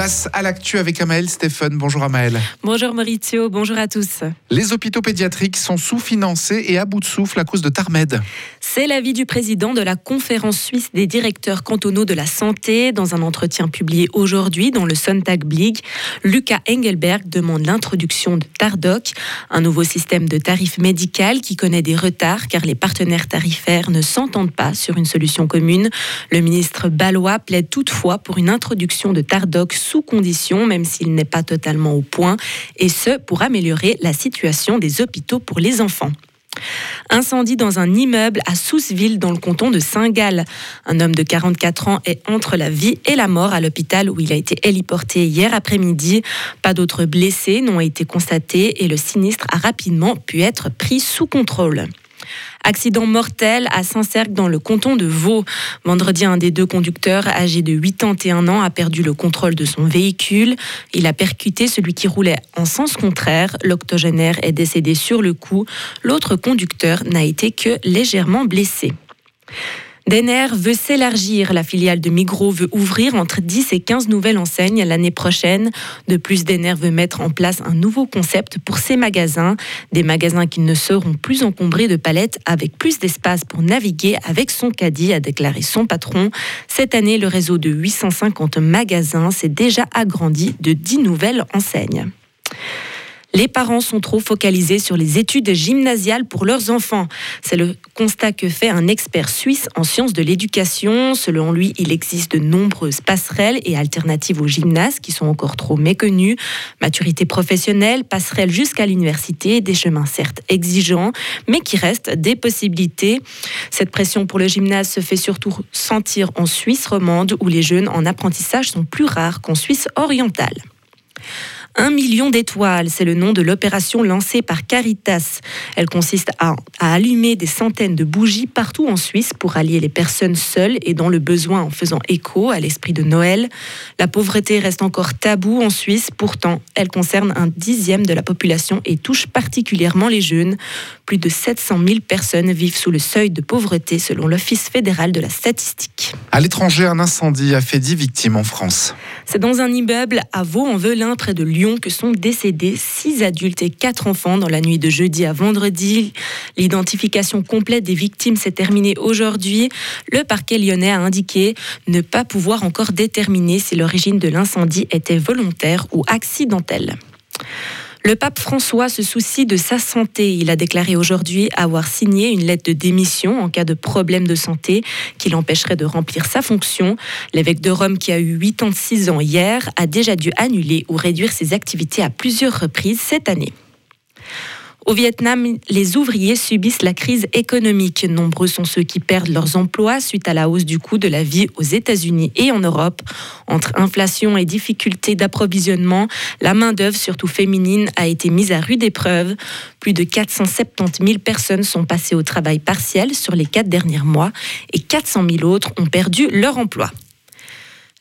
Place à l'actu avec Amael Stéphane. Bonjour Amael. Bonjour Maurizio, bonjour à tous. Les hôpitaux pédiatriques sont sous-financés et à bout de souffle à cause de Tarmed. C'est l'avis du président de la conférence suisse des directeurs cantonaux de la santé dans un entretien publié aujourd'hui dans le Sonntag Blick. Lucas Engelberg demande l'introduction de Tardoc, un nouveau système de tarif médical qui connaît des retards car les partenaires tarifaires ne s'entendent pas sur une solution commune. Le ministre Balois plaide toutefois pour une introduction de Tardoc sous condition, même s'il n'est pas totalement au point, et ce pour améliorer la situation des hôpitaux pour les enfants. Incendie dans un immeuble à Sousseville dans le canton de Saint-Gall. Un homme de 44 ans est entre la vie et la mort à l'hôpital où il a été héliporté hier après-midi. Pas d'autres blessés n'ont été constatés et le sinistre a rapidement pu être pris sous contrôle. Accident mortel à Saint-Cercle dans le canton de Vaud. Vendredi, un des deux conducteurs, âgé de 81 ans, a perdu le contrôle de son véhicule. Il a percuté celui qui roulait en sens contraire. L'octogénaire est décédé sur le coup. L'autre conducteur n'a été que légèrement blessé. Denner veut s'élargir. La filiale de Migros veut ouvrir entre 10 et 15 nouvelles enseignes l'année prochaine. De plus, Denner veut mettre en place un nouveau concept pour ses magasins. Des magasins qui ne seront plus encombrés de palettes avec plus d'espace pour naviguer avec son caddie, a déclaré son patron. Cette année, le réseau de 850 magasins s'est déjà agrandi de 10 nouvelles enseignes. Les parents sont trop focalisés sur les études gymnasiales pour leurs enfants. C'est le constat que fait un expert suisse en sciences de l'éducation. Selon lui, il existe de nombreuses passerelles et alternatives au gymnase qui sont encore trop méconnues. Maturité professionnelle, passerelles jusqu'à l'université, des chemins certes exigeants, mais qui restent des possibilités. Cette pression pour le gymnase se fait surtout sentir en Suisse romande où les jeunes en apprentissage sont plus rares qu'en Suisse orientale. Un million d'étoiles, c'est le nom de l'opération lancée par Caritas. Elle consiste à, allumer des centaines de bougies partout en Suisse pour allier les personnes seules et dans le besoin en faisant écho à l'esprit de Noël. La pauvreté reste encore tabou en Suisse, pourtant elle concerne un dixième de la population et touche particulièrement les jeunes. Plus de 700 000 personnes vivent sous le seuil de pauvreté selon l'Office fédéral de la statistique. À l'étranger, un incendie a fait 10 victimes en France. C'est dans un immeuble à Vaux-en-Velin près de Lyon que sont décédés six adultes et quatre enfants dans la nuit de jeudi à vendredi. L'identification complète des victimes s'est terminée aujourd'hui. Le parquet lyonnais a indiqué ne pas pouvoir encore déterminer si l'origine de l'incendie était volontaire ou accidentelle. Le pape François se soucie de sa santé. Il a déclaré aujourd'hui avoir signé une lettre de démission en cas de problème de santé qui l'empêcherait de remplir sa fonction. L'évêque de Rome, qui a eu 86 ans hier, a déjà dû annuler ou réduire ses activités à plusieurs reprises cette année. Au Vietnam, les ouvriers subissent la crise économique. Nombreux sont ceux qui perdent leurs emplois suite à la hausse du coût de la vie aux États-Unis et en Europe. Entre inflation et difficultés d'approvisionnement, la main-d'œuvre, surtout féminine, a été mise à rude épreuve. Plus de 470 000 personnes sont passées au travail partiel sur les quatre derniers mois et 400 000 autres ont perdu leur emploi.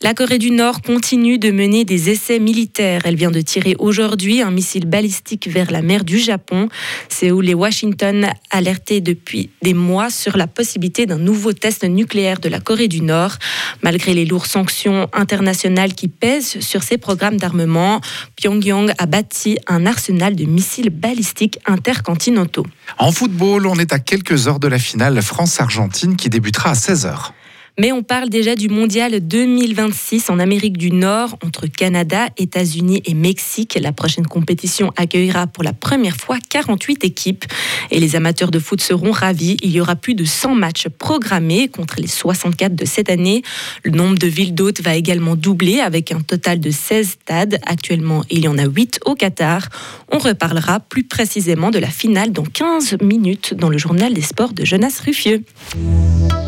La Corée du Nord continue de mener des essais militaires. Elle vient de tirer aujourd'hui un missile balistique vers la mer du Japon. Séoul et Washington alertaient depuis des mois sur la possibilité d'un nouveau test nucléaire de la Corée du Nord. Malgré les lourdes sanctions internationales qui pèsent sur ces programmes d'armement, Pyongyang a bâti un arsenal de missiles balistiques intercontinentaux. En football, on est à quelques heures de la finale France-Argentine qui débutera à 16h. Mais on parle déjà du mondial 2026 en Amérique du Nord, entre Canada, États-Unis et Mexique. La prochaine compétition accueillera pour la première fois 48 équipes et les amateurs de foot seront ravis. Il y aura plus de 100 matchs programmés contre les 64 de cette année. Le nombre de villes d'hôtes va également doubler avec un total de 16 stades. Actuellement, il y en a 8 au Qatar. On reparlera plus précisément de la finale dans 15 minutes dans le journal des sports de Jonas Ruffieux.